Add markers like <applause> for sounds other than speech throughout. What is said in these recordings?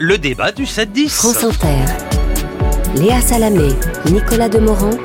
le débat du 7-10. France Inter. Léa Salamé, Nicolas Demorand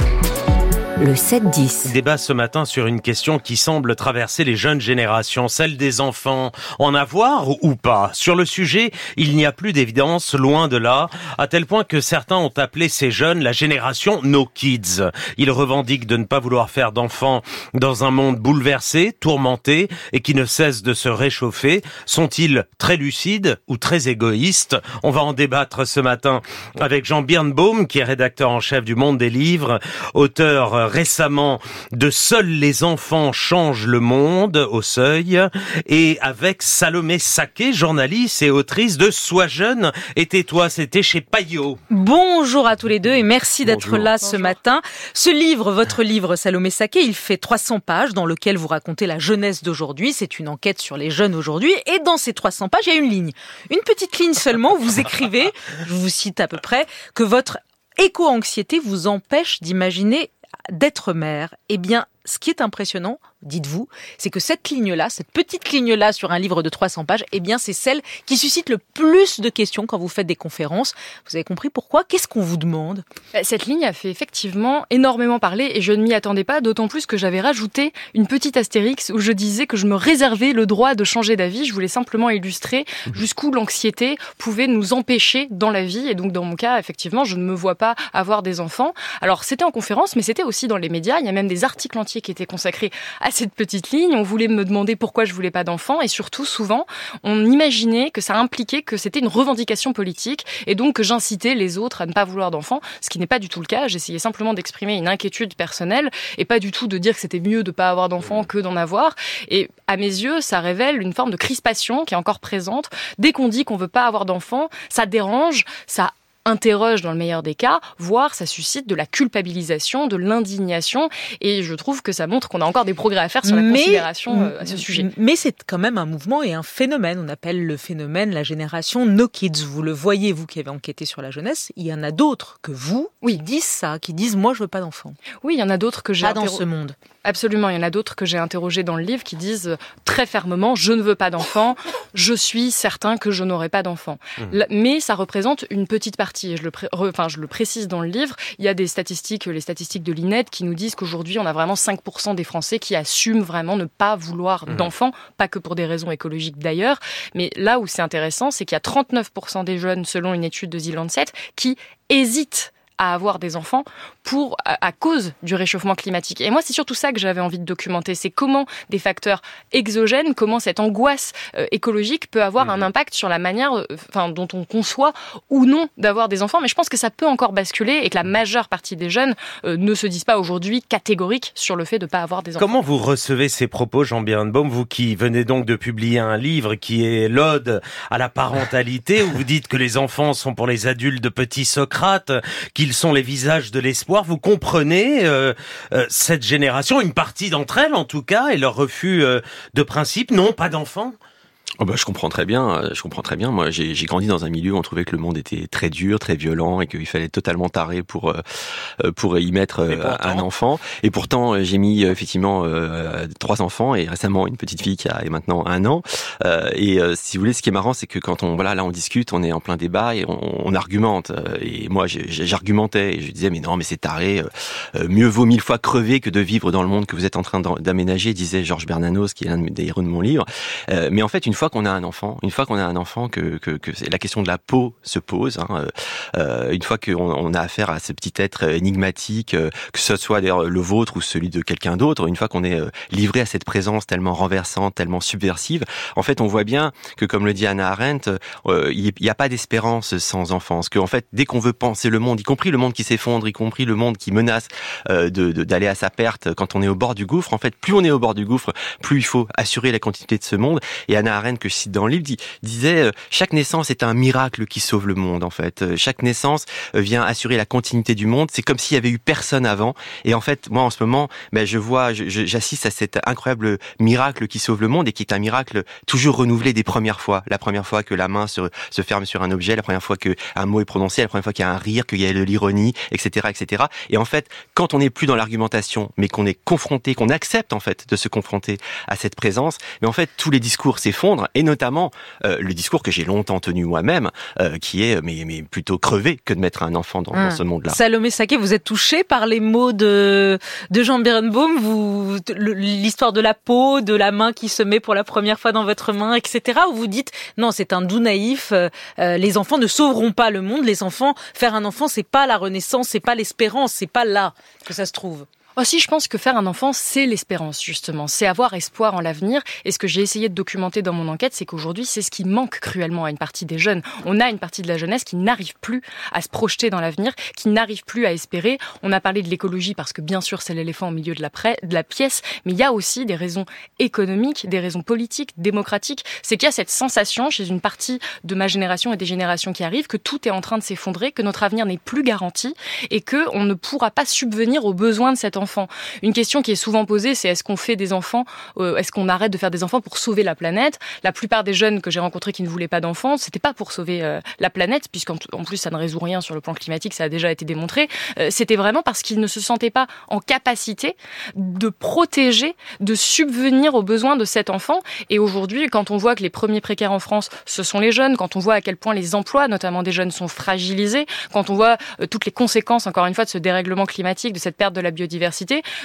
le 7-10. Débat ce matin sur une question qui semble traverser les jeunes générations, celle des enfants. En avoir ou pas? Sur le sujet, il n'y a plus d'évidence, loin de là, à tel point que certains ont appelé ces jeunes la génération No Kids. Ils revendiquent de ne pas vouloir faire d'enfants dans un monde bouleversé, tourmenté et qui ne cesse de se réchauffer. Sont-ils très lucides ou très égoïstes? On va en débattre ce matin avec Jean Birnbaum, qui est rédacteur en chef du Monde des Livres, auteur récemment de Seuls les enfants changent le monde au seuil et avec Salomé Saké, journaliste et autrice de Sois jeune et tais-toi, c'était chez Payot. Bonjour à tous les deux et merci d'être là ce matin. Ce livre, votre livre Salomé Saké, il fait 300 pages dans lequel vous racontez la jeunesse d'aujourd'hui. C'est une enquête sur les jeunes aujourd'hui et dans ces 300 pages, il y a une ligne. Une petite ligne seulement, vous écrivez, je vous cite à peu près, que votre éco-anxiété vous empêche d'imaginer d'être mère, eh bien, ce qui est impressionnant, dites-vous, c'est que cette ligne-là, cette petite ligne-là sur un livre de 300 pages, eh bien, c'est celle qui suscite le plus de questions quand vous faites des conférences. Vous avez compris pourquoi? Qu'est-ce qu'on vous demande? Bah, Cette ligne a fait effectivement énormément parler et je ne m'y attendais pas, d'autant plus que j'avais rajouté une petite astérix où je disais que je me réservais le droit de changer d'avis. Je voulais simplement illustrer mmh. jusqu'où l'anxiété pouvait nous empêcher dans la vie. Et donc, dans mon cas, effectivement, je ne me vois pas avoir des enfants. Alors, c'était en conférence, mais c'était aussi dans les médias. Il y a même des articles qui étaient consacrés à cette petite ligne. On voulait me demander pourquoi je voulais pas d'enfants et surtout souvent on imaginait que ça impliquait que c'était une revendication politique et donc que j'incitais les autres à ne pas vouloir d'enfants, ce qui n'est pas du tout le cas. J'essayais simplement d'exprimer une inquiétude personnelle et pas du tout de dire que c'était mieux de pas avoir d'enfants que d'en avoir. Et à mes yeux, ça révèle une forme de crispation qui est encore présente. Dès qu'on dit qu'on veut pas avoir d'enfants, ça dérange, ça interroge dans le meilleur des cas, voire ça suscite de la culpabilisation, de l'indignation. Et je trouve que ça montre qu'on a encore des progrès à faire sur la considération euh, à ce sujet. Mais c'est quand même un mouvement et un phénomène. On appelle le phénomène la génération No Kids. Vous le voyez, vous qui avez enquêté sur la jeunesse. Il y en a d'autres que vous oui. qui disent ça, qui disent moi je veux pas d'enfants. Oui, il y en a d'autres que j'ai. Pas dans ce monde. Absolument, il y en a d'autres que j'ai interrogés dans le livre qui disent euh, très fermement je ne veux pas d'enfants, je suis certain que je n'aurai pas d'enfants. Mmh. Mais ça représente une petite partie. Je le, enfin, je le précise dans le livre. Il y a des statistiques, les statistiques de l'INED, qui nous disent qu'aujourd'hui on a vraiment 5% des Français qui assument vraiment ne pas vouloir mmh. d'enfants, pas que pour des raisons écologiques d'ailleurs. Mais là où c'est intéressant, c'est qu'il y a 39% des jeunes, selon une étude de The Lancet, qui hésitent à avoir des enfants pour à, cause du réchauffement climatique. Et moi, c'est surtout ça que j'avais envie de documenter, c'est comment des facteurs exogènes, comment cette angoisse euh, écologique peut avoir un mhm. impact sur la manière, euh, enfin, dont on conçoit ou non d'avoir des enfants. Mais je pense que ça peut encore basculer et que la majeure partie des jeunes euh, ne se disent pas aujourd'hui catégoriques sur le fait de ne pas avoir des enfants. Comment vous recevez ces propos, Jean Birnbaum, vous qui venez donc de publier un livre qui est l'ode à la parentalité, où vous dites que les enfants sont pour les adultes de petits Socrates, qui ils sont les visages de l'espoir. Vous comprenez euh, euh, cette génération, une partie d'entre elles en tout cas, et leur refus euh, de principe, non, pas d'enfants Oh bah, je comprends très bien, euh, je comprends très bien. Moi, j'ai grandi dans un milieu où on trouvait que le monde était très dur, très violent et qu'il fallait totalement taré pour euh, euh, pour y mettre un enfant. Et pourtant, j'ai mis effectivement trois enfants et récemment une petite fille qui a maintenant un an. et si vous voulez, ce qui est marrant, c'est que quand on voilà là on discute, on est en plein débat et on, on argumente. Et moi, j'argumentais et je disais mais non, mais c'est taré. mieux vaut mille fois crever que de vivre dans le monde que vous êtes en train d'aménager, disait Georges Bernanos, qui est l'un des héros de mon livre. mais en fait, une fois qu'on a un enfant, une fois qu'on a un enfant, que, que, que la question de la peau se pose. Hein, euh, euh une fois qu'on on a affaire à ce petit être énigmatique, euh, que ce soit d'ailleurs le vôtre ou celui de quelqu'un d'autre, une fois qu'on est euh, livré à cette présence tellement renversante, tellement subversive, en fait, on voit bien que, comme le dit Anna Arendt, il n'y a pas d'espérance sans enfance. Que en fait, dès qu'on veut penser le monde, y compris le monde qui s'effondre, y compris le monde qui menace d'aller de, d'aller à sa perte, quand on est au bord du gouffre, en fait, plus on est au bord du gouffre, plus il faut assurer la continuité de ce monde. Et Anna Arendt que je cite dans le disait euh, chaque naissance est un miracle qui sauve le monde en fait. Euh, chaque naissance euh, vient assurer la continuité du monde. C'est comme s'il y avait eu personne avant. Et en fait, moi en ce moment, ben, je vois, j'assiste à cet incroyable miracle qui sauve le monde et qui est un miracle toujours renouvelé des premières fois. La première fois que la main se, se ferme sur un objet, la première fois que un mot est prononcé, la première fois qu'il y a un rire, qu'il y a de l'ironie, etc., etc. Et en fait, quand on n'est plus dans l'argumentation, mais qu'on est confronté, qu'on accepte en fait de se confronter à cette présence, mais en fait tous les discours s'effondrent et notamment le discours que j'ai longtemps tenu moi-même, qui est mais, mais plutôt crevé que de mettre un enfant dans, dans hum. ce monde-là. Salomé Saké, vous êtes touché par les mots de, de Jean Birnbaum, vous l'histoire de la peau, de la main qui se met pour la première fois dans votre main, etc. Ou vous dites non, c'est un doux naïf, les enfants ne sauveront pas le monde, les enfants, faire un enfant, c'est pas la renaissance, c'est pas l'espérance, c'est pas là que ça se trouve. Aussi, je pense que faire un enfant, c'est l'espérance, justement. C'est avoir espoir en l'avenir. Et ce que j'ai essayé de documenter dans mon enquête, c'est qu'aujourd'hui, c'est ce qui manque cruellement à une partie des jeunes. On a une partie de la jeunesse qui n'arrive plus à se projeter dans l'avenir, qui n'arrive plus à espérer. On a parlé de l'écologie parce que, bien sûr, c'est l'éléphant au milieu de la, de la pièce. Mais il y a aussi des raisons économiques, des raisons politiques, démocratiques. C'est qu'il y a cette sensation chez une partie de ma génération et des générations qui arrivent que tout est en train de s'effondrer, que notre avenir n'est plus garanti et que on ne pourra pas subvenir aux besoins de cet enfant une question qui est souvent posée, c'est est-ce qu'on fait des enfants, euh, est-ce qu'on arrête de faire des enfants pour sauver la planète? La plupart des jeunes que j'ai rencontrés qui ne voulaient pas d'enfants, c'était pas pour sauver euh, la planète, puisqu'en plus ça ne résout rien sur le plan climatique, ça a déjà été démontré. Euh, c'était vraiment parce qu'ils ne se sentaient pas en capacité de protéger, de subvenir aux besoins de cet enfant. Et aujourd'hui, quand on voit que les premiers précaires en France, ce sont les jeunes, quand on voit à quel point les emplois, notamment des jeunes, sont fragilisés, quand on voit toutes les conséquences, encore une fois, de ce dérèglement climatique, de cette perte de la biodiversité,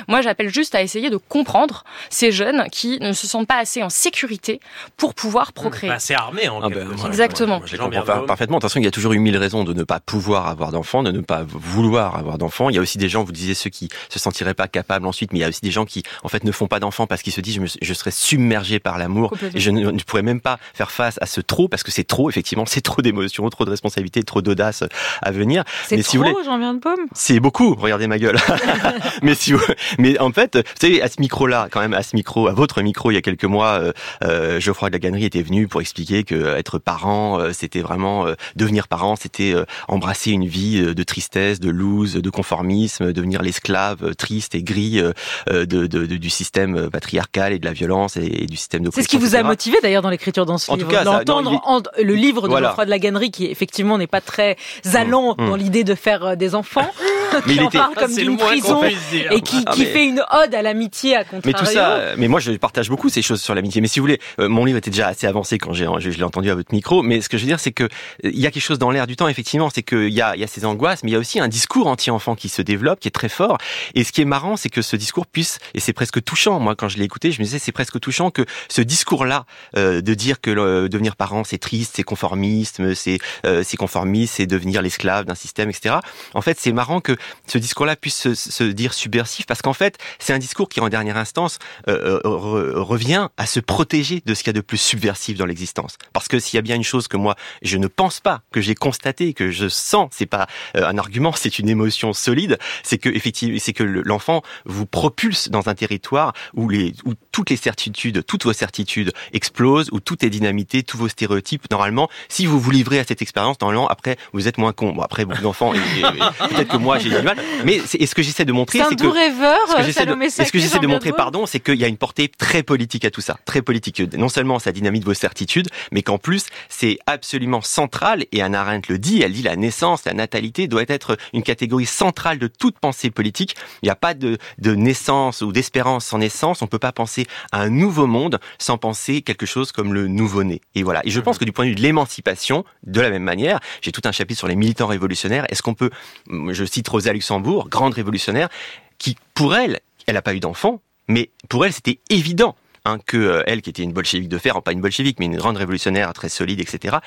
moi, j'appelle juste à essayer de comprendre ces jeunes qui ne se sentent pas assez en sécurité pour pouvoir procréer. assez armés en ah ben, Exactement. Je comprends parfaitement. De toute façon, il y a toujours eu mille raisons de ne pas pouvoir avoir d'enfants, de ne pas vouloir avoir d'enfants. Il y a aussi des gens, vous disiez ceux qui se sentiraient pas capables ensuite, mais il y a aussi des gens qui, en fait, ne font pas d'enfants parce qu'ils se disent je, je serais submergé par l'amour et je ne, pourrais même pas faire face à ce trop parce que c'est trop, effectivement, c'est trop d'émotions, trop de responsabilités, trop d'audace à venir. C'est trop, si vous voulez, j'en viens de pomme. C'est beaucoup. Regardez ma gueule. <laughs> mais si <laughs> mais en fait, vous savez, à ce micro-là, quand même, à ce micro, à votre micro, il y a quelques mois, euh, euh Geoffroy de la Gannerie était venu pour expliquer que euh, être parent, euh, c'était vraiment devenir parent, c'était embrasser une vie de tristesse, de loose, de conformisme, devenir l'esclave triste et gris de, de, de, du système patriarcal et de la violence et, du système de. C'est ce qui vous a motivé d'ailleurs dans l'écriture dans ce en livre, d'entendre le livre de Geoffroy de la Gannerie, qui effectivement n'est pas très allant mmh. dans l'idée de faire des enfants. <laughs> <laughs> mais il était parle comme d'une prison et qui, qui fait une ode à l'amitié à contrario. Mais tout ça, mais moi je partage beaucoup ces choses sur l'amitié. Mais si vous voulez, euh, mon livre était déjà assez avancé quand j'ai je, l'ai entendu à votre micro. Mais ce que je veux dire, c'est que euh, il y a quelque chose dans l'air du temps. Effectivement, c'est qu'il y a il y a ces angoisses, mais il y a aussi un discours anti-enfant qui se développe, qui est très fort. Et ce qui est marrant, c'est que ce discours puisse, et c'est presque touchant. Moi, quand je l'ai écouté, je me disais c'est presque touchant que ce discours-là euh, de dire que devenir parent c'est triste, c'est conformisme, c'est c'est conformiste, c'est devenir l'esclave d'un système, etc. En fait, c'est marrant que ce discours-là puisse se, dire subversif parce qu'en fait, c'est un discours qui, en dernière instance, euh, euh revient à se protéger de ce qu'il y a de plus subversif dans l'existence. Parce que s'il y a bien une chose que moi, je ne pense pas, que j'ai constaté, que je sens, c'est pas euh, un argument, c'est une émotion solide, c'est que effectivement, c'est que l'enfant vous propulse dans un territoire où les, où toutes les certitudes, toutes vos certitudes explosent, où tout est dynamité, tous vos stéréotypes. Normalement, si vous vous livrez à cette expérience, normalement, après, vous êtes moins con. Bon, après, beaucoup d'enfants, peut-être que moi, j'ai du mal. Mais c'est, ce que j'essaie de montrer, c'est que... rêveur, et ce que j'essaie de montrer, pardon, c'est qu'il y a une portée très politique à tout ça, très politique. Non seulement ça dynamite vos certitudes, mais qu'en plus c'est absolument central. Et Anna Arendt le dit, elle dit la naissance, la natalité doit être une catégorie centrale de toute pensée politique. Il n'y a pas de, de naissance ou d'espérance sans naissance. On peut pas penser à un nouveau monde sans penser quelque chose comme le nouveau-né. Et voilà. Et je pense que du point de vue de l'émancipation, de la même manière, j'ai tout un chapitre sur les militants révolutionnaires. Est-ce qu'on peut, je cite Rosa Luxembourg, grande révolutionnaire, qui pour elle elle n'a pas eu d'enfant, mais pour elle, c'était évident hein, que euh, elle, qui était une bolchevique de fer, pas une bolchevique, mais une grande révolutionnaire très solide, etc.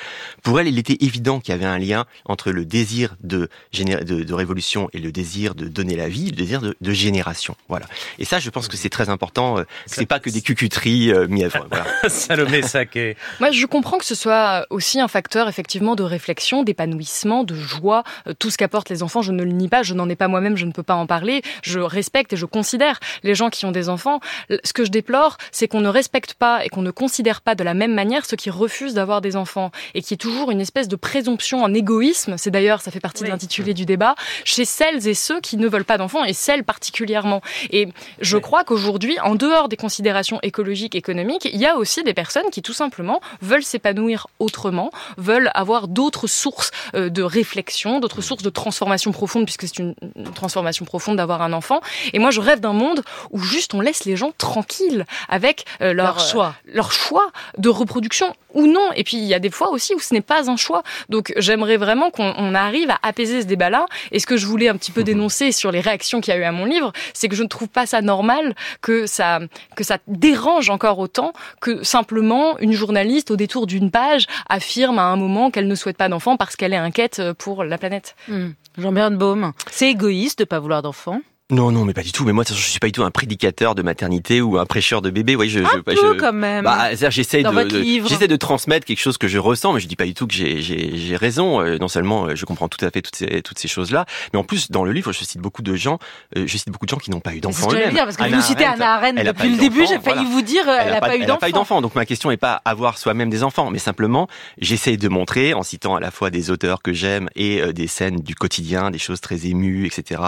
Pour elle, il était évident qu'il y avait un lien entre le désir de, de, de, révolution et le désir de donner la vie, le désir de, de génération. Voilà. Et ça, je pense que c'est très important. Euh, c'est pas que des cucuteries euh, mièvres. Voilà. <laughs> Salomé Saké. Moi, je comprends que ce soit aussi un facteur effectivement de réflexion, d'épanouissement, de joie. Tout ce qu'apportent les enfants, je ne le nie pas. Je n'en ai pas moi-même, je ne peux pas en parler. Je respecte et je considère les gens qui ont des enfants. Ce que je déplore, c'est c'est qu'on ne respecte pas et qu'on ne considère pas de la même manière ceux qui refusent d'avoir des enfants et qui est toujours une espèce de présomption en égoïsme. C'est d'ailleurs, ça fait partie de l'intitulé du débat, chez celles et ceux qui ne veulent pas d'enfants et celles particulièrement. Et je crois qu'aujourd'hui, en dehors des considérations écologiques, économiques, il y a aussi des personnes qui tout simplement veulent s'épanouir autrement, veulent avoir d'autres sources euh, de réflexion, d'autres sources de transformation profonde, puisque c'est une transformation profonde d'avoir un enfant. Et moi, je rêve d'un monde où juste on laisse les gens tranquilles avec avec leur, leur, choix, leur choix de reproduction ou non. Et puis il y a des fois aussi où ce n'est pas un choix. Donc j'aimerais vraiment qu'on arrive à apaiser ce débat-là. Et ce que je voulais un petit peu mhm. dénoncer sur les réactions qu'il y a eu à mon livre, c'est que je ne trouve pas ça normal que ça que ça dérange encore autant que simplement une journaliste au détour d'une page affirme à un moment qu'elle ne souhaite pas d'enfant parce qu'elle est inquiète pour la planète. Hmm. Jean-Bernard Baume, c'est égoïste de pas vouloir d'enfant non, non, mais pas du tout. Mais moi, je suis pas du tout un prédicateur de maternité ou un prêcheur de bébé. Oui, je, un je, peu je, quand même. Bah, j'essaie de, j'essaie de transmettre quelque chose que je ressens, mais je dis pas du tout que j'ai raison. Euh, non seulement, euh, je comprends tout à fait toutes ces, toutes ces choses-là, mais en plus, dans le livre, je cite beaucoup de gens, euh, je cite beaucoup de gens qui n'ont pas eu d'enfant eux-mêmes. dire parce que vous citez Anna Arendt depuis le début, j'ai failli vous dire, elle, n'a pas, pas eu d'enfant. Donc ma question n'est pas avoir soi-même des enfants, mais simplement, j'essaie de montrer, en citant à la fois des auteurs que j'aime et des scènes du quotidien, des choses très émues, etc.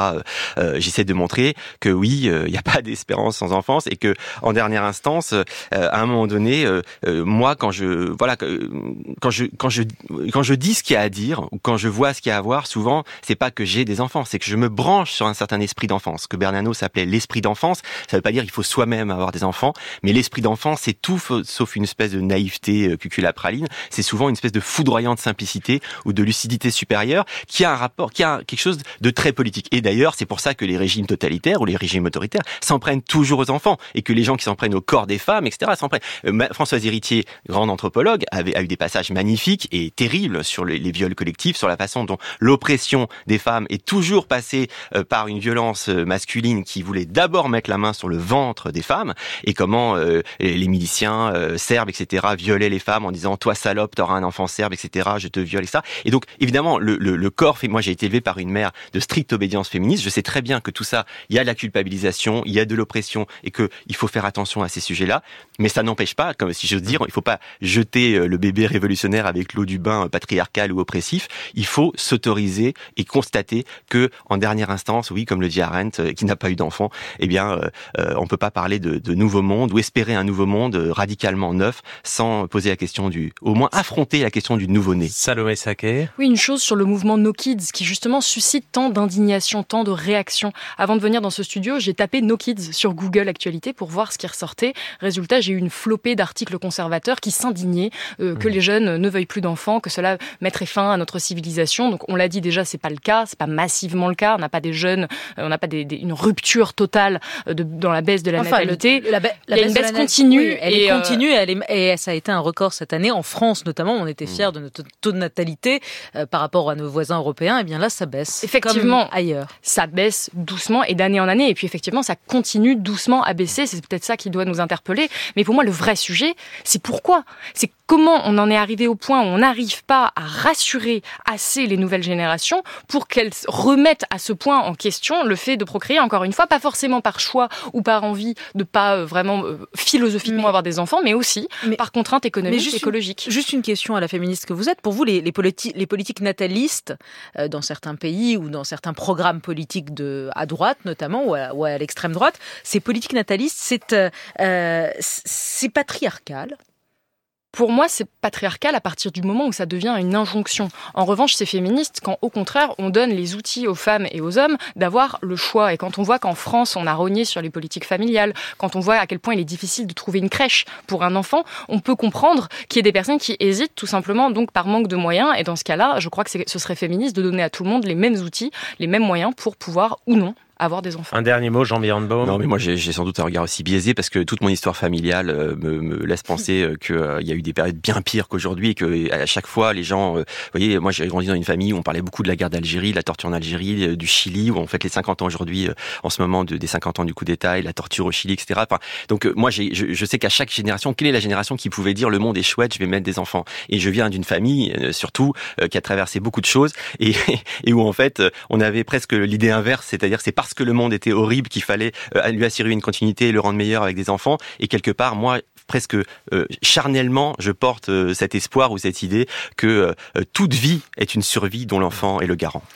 j'essaie de montrer que oui, il euh, n'y a pas d'espérance sans enfance et que en dernière instance, euh, à un moment donné, euh, moi quand je voilà quand je quand je quand je dis ce qu'il y a à dire ou quand je vois ce qu'il y a à voir, souvent c'est pas que j'ai des enfants, c'est que je me branche sur un certain esprit d'enfance que Bernano s'appelait l'esprit d'enfance. Ça veut pas dire qu'il faut soi-même avoir des enfants, mais l'esprit d'enfance c'est tout sauf une espèce de naïveté cuculapraline. C'est souvent une espèce de foudroyante simplicité ou de lucidité supérieure qui a un rapport, qui a quelque chose de très politique. Et d'ailleurs, c'est pour ça que les régimes totalitaires ou les régimes autoritaires s'en prennent toujours aux enfants et que les gens qui s'en prennent au corps des femmes, etc., s'en prennent. Euh, Françoise Héritier, grande anthropologue, avait, a eu des passages magnifiques et terribles sur les, viols collectifs, sur la façon dont l'oppression des femmes est toujours passée euh, par une violence euh, masculine qui voulait d'abord mettre la main sur le ventre des femmes et comment les miliciens serbes, etc., violaient les femmes en disant toi salope, t'auras un enfant serbe, etc., je te viole, etc. Et donc évidemment le, le, le corps fait. Moi j'ai été élevé par une mère de stricte obédience féministe. Je sais très bien que tout ça, il y a la culpabilisation, il y a de l'oppression et que il faut faire attention à ces sujets-là. Mais ça n'empêche pas, comme si j'ose dire, il faut pas jeter euh, le bébé révolutionnaire avec l'eau du bain patriarcal ou oppressif. Il faut s'autoriser et constater que, en dernière instance, oui, comme le dit Arendt, euh, qui n'a pas eu d'enfant, eh bien, euh, on peut pas parler de, de nouveau monde ou espérer un nouveau monde radicalement neuf sans poser la question du, au moins affronter la question du nouveau-né. Salomé Saké. Oui, une chose sur le mouvement No Kids qui justement suscite tant d'indignation, tant de réactions. Avant de venir dans ce studio, j'ai tapé No Kids sur Google Actualité pour voir ce qui ressortait. Résultat, j'ai eu une flopée d'articles conservateurs qui s'indignaient euh, que mmh. les jeunes ne veuillent plus d'enfants, que cela mettrait fin à notre civilisation. Donc on l'a dit déjà, c'est pas le cas, c'est pas massivement le cas. On n'a pas des jeunes, euh, on n'a pas des, une rupture totale euh, de, dans la baisse de la natalité. la, Il y a une baisse continue. elle est continue elle est, et ça a été un record cette année en France notamment. On était fiers mmh. de notre taux de natalité par rapport à nos voisins européens. Et bien là, ça baisse. Effectivement, ailleurs. Ça baisse doucement et d'année en année. Et puis effectivement, ça continue doucement à baisser. C'est peut-être ça qui doit nous interpeller. Mais pour moi, le vrai sujet, c'est pourquoi? C'est comment on en est arrivé au point où on n'arrive pas à rassurer assez les nouvelles générations pour qu'elles remettent à ce point en question le fait de procréer, encore une fois, pas forcément par choix ou par envie de pas euh, vraiment euh, philosophiquement avoir des enfants, mais aussi par contrainte économique et écologique. juste une question à la féministe que vous êtes. Pour vous, les, les, les politiques natalistes, euh, dans certains pays ou dans certains programmes politiques de, à droite notamment, ou à, à l'extrême droite, ces politiques natalistes, c'est euh, c'est patriarcal? Pour moi, c'est patriarcal à partir du moment où ça devient une injonction. En revanche, c'est féministe quand, au contraire, on donne les outils aux femmes et aux hommes d'avoir le choix. Et quand on voit qu'en France, on a rogné sur les politiques familiales, quand on voit à quel point il est difficile de trouver une crèche pour un enfant, on peut comprendre qu'il y ait des personnes qui hésitent tout simplement donc par manque de moyens. Et dans ce cas-là, je crois que ce serait féministe de donner à tout le monde les mêmes outils, les mêmes moyens pour pouvoir ou non avoir des enfants. Un dernier mot, Jean Birnbaum. Non, mais moi j'ai sans doute un regard aussi biaisé parce que toute mon histoire familiale euh, me, me laisse penser euh, qu'il euh, y a eu des périodes bien pires qu'aujourd'hui et que à chaque fois les gens, vous voyez, moi j'ai grandi dans une famille où on parlait beaucoup de la guerre d'Algérie, de la torture en Algérie, du Chili, où on fête les 50 ans aujourd'hui, en ce moment de, des 50 ans du coup d'État et la torture au Chili, etc. Enfin, donc moi je, je, sais qu'à chaque génération, quelle est la génération qui pouvait dire le monde est chouette, je vais mettre des enfants? Et je viens d'une famille surtout qui a traversé beaucoup de choses et, <laughs> et où en fait on avait presque l'idée inverse, c'est-à-dire c'est parce que le monde était horrible qu'il fallait euh, lui assurer une continuité et le rendre meilleur avec des enfants. Et quelque part, moi, presque euh, charnellement, je porte euh, cet espoir ou cette idée que toute vie est une survie dont l'enfant est le garant.